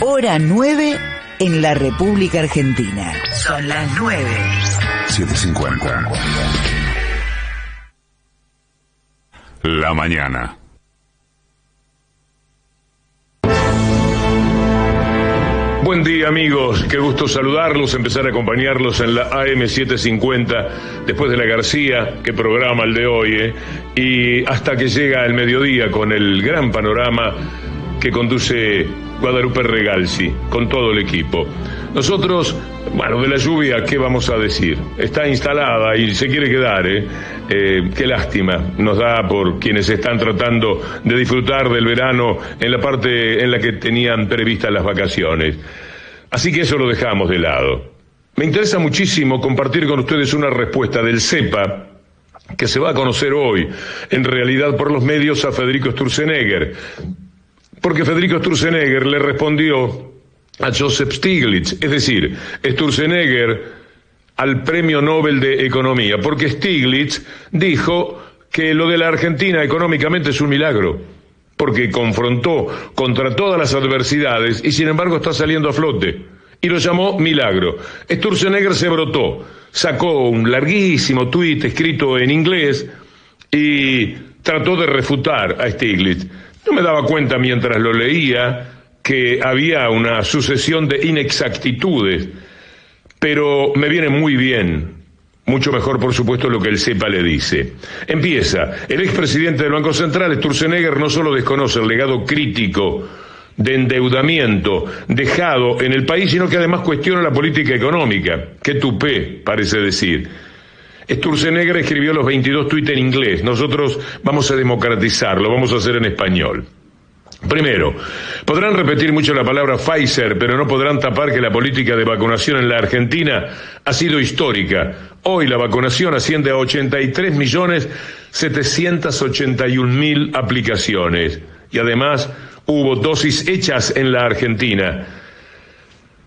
Hora 9 en la República Argentina. Son las 9. 750. La mañana. Buen día amigos, qué gusto saludarlos, empezar a acompañarlos en la AM750 después de la García, que programa el de hoy, ¿eh? y hasta que llega el mediodía con el gran panorama que conduce Guadalupe Regalsi, con todo el equipo. Nosotros, bueno, de la lluvia, ¿qué vamos a decir? Está instalada y se quiere quedar, ¿eh? ¿eh? qué lástima nos da por quienes están tratando de disfrutar del verano en la parte en la que tenían previstas las vacaciones. Así que eso lo dejamos de lado. Me interesa muchísimo compartir con ustedes una respuesta del CEPA, que se va a conocer hoy, en realidad por los medios, a Federico Sturzenegger. Porque Federico Sturzenegger le respondió a Joseph Stiglitz, es decir, Sturzenegger al Premio Nobel de Economía, porque Stiglitz dijo que lo de la Argentina económicamente es un milagro, porque confrontó contra todas las adversidades y sin embargo está saliendo a flote, y lo llamó milagro. Sturzenegger se brotó, sacó un larguísimo tuit escrito en inglés y trató de refutar a Stiglitz. No me daba cuenta mientras lo leía que había una sucesión de inexactitudes, pero me viene muy bien, mucho mejor por supuesto lo que el CEPA le dice. Empieza, el expresidente del Banco Central, Sturzenegger, no solo desconoce el legado crítico de endeudamiento dejado en el país, sino que además cuestiona la política económica. Qué tupé, parece decir. Sturzenegger escribió los 22 tuits en inglés. Nosotros vamos a democratizarlo, vamos a hacer en español. Primero, podrán repetir mucho la palabra Pfizer, pero no podrán tapar que la política de vacunación en la Argentina ha sido histórica. Hoy la vacunación asciende a 83 millones 781 mil aplicaciones. Y además hubo dosis hechas en la Argentina.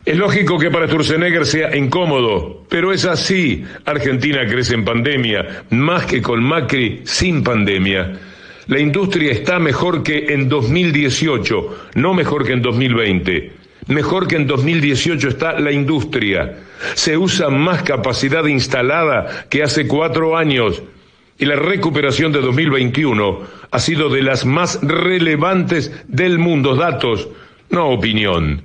Es lógico que para Sturzenegger sea incómodo, pero es así. Argentina crece en pandemia, más que con Macri sin pandemia. La industria está mejor que en 2018, no mejor que en 2020. Mejor que en 2018 está la industria. Se usa más capacidad instalada que hace cuatro años. Y la recuperación de 2021 ha sido de las más relevantes del mundo. Datos, no opinión.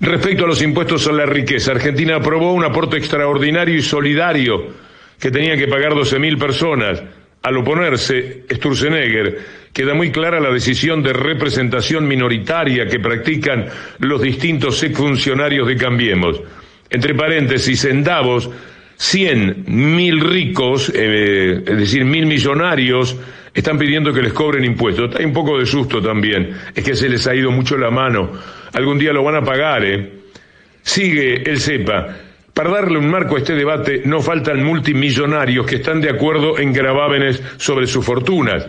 Respecto a los impuestos a la riqueza, Argentina aprobó un aporte extraordinario y solidario que tenían que pagar 12.000 personas. Al oponerse, Sturzenegger queda muy clara la decisión de representación minoritaria que practican los distintos exfuncionarios de Cambiemos. Entre paréntesis, en Davos, cien mil ricos, eh, es decir, mil millonarios, están pidiendo que les cobren impuestos. Hay un poco de susto también, es que se les ha ido mucho la mano. Algún día lo van a pagar, ¿eh? Sigue el CEPA. Para darle un marco a este debate, no faltan multimillonarios que están de acuerdo en gravámenes sobre sus fortunas.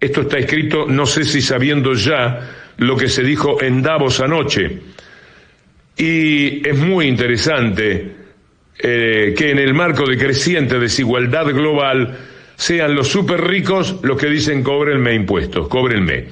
Esto está escrito, no sé si sabiendo ya lo que se dijo en Davos anoche. Y es muy interesante eh, que en el marco de creciente desigualdad global sean los súper ricos los que dicen cóbrenme impuestos, cóbrenme.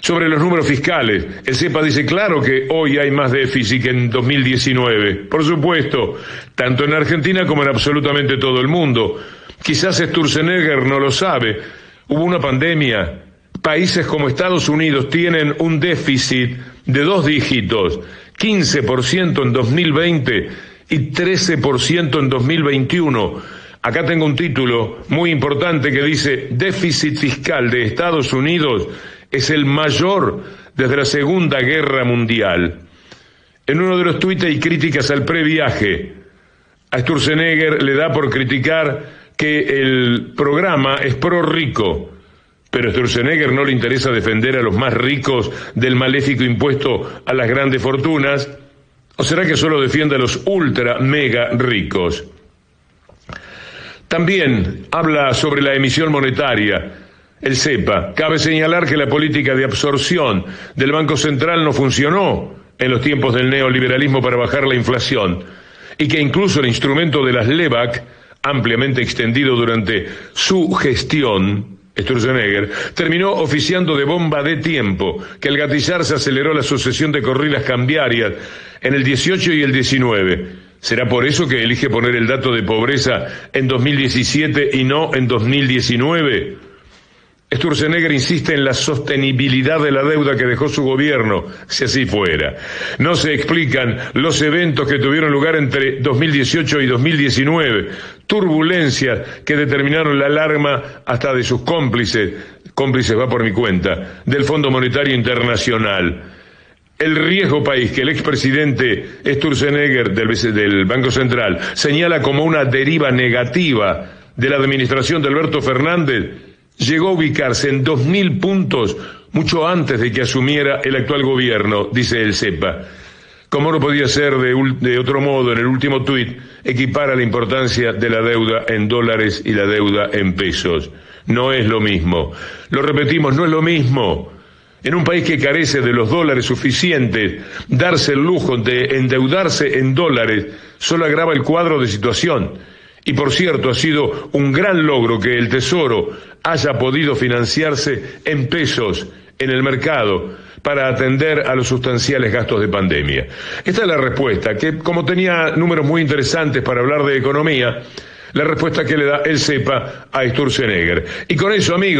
Sobre los números fiscales, el CEPA dice claro que hoy hay más déficit que en 2019. Por supuesto, tanto en Argentina como en absolutamente todo el mundo. Quizás Sturzenegger no lo sabe. Hubo una pandemia. Países como Estados Unidos tienen un déficit de dos dígitos, 15% en 2020 y 13% en 2021. Acá tengo un título muy importante que dice déficit fiscal de Estados Unidos es el mayor desde la Segunda Guerra Mundial. En uno de los tuits hay críticas al previaje. A Sturzenegger le da por criticar que el programa es pro rico, pero a Sturzenegger no le interesa defender a los más ricos del maléfico impuesto a las grandes fortunas, o será que solo defiende a los ultra mega ricos. También habla sobre la emisión monetaria el CEPA. Cabe señalar que la política de absorción del Banco Central no funcionó en los tiempos del neoliberalismo para bajar la inflación y que incluso el instrumento de las LEVAC, ampliamente extendido durante su gestión, Sturzenegger, terminó oficiando de bomba de tiempo, que al gatillarse aceleró la sucesión de corridas cambiarias en el 18 y el 19. ¿Será por eso que elige poner el dato de pobreza en 2017 y no en 2019? Sturzenegger insiste en la sostenibilidad de la deuda que dejó su gobierno, si así fuera. No se explican los eventos que tuvieron lugar entre 2018 y 2019, turbulencias que determinaron la alarma hasta de sus cómplices, cómplices va por mi cuenta, del Fondo Monetario Internacional. El riesgo país que el expresidente Sturzenegger del, del Banco Central señala como una deriva negativa de la administración de Alberto Fernández llegó a ubicarse en 2.000 puntos mucho antes de que asumiera el actual gobierno, dice el CEPA. Como no podía ser de, de otro modo, en el último tuit equipara la importancia de la deuda en dólares y la deuda en pesos. No es lo mismo. Lo repetimos, no es lo mismo. En un país que carece de los dólares suficientes, darse el lujo de endeudarse en dólares solo agrava el cuadro de situación. Y por cierto, ha sido un gran logro que el Tesoro haya podido financiarse en pesos en el mercado para atender a los sustanciales gastos de pandemia. Esta es la respuesta, que como tenía números muy interesantes para hablar de economía, la respuesta que le da el CEPA a Sturzenegger. Y con eso, amigos,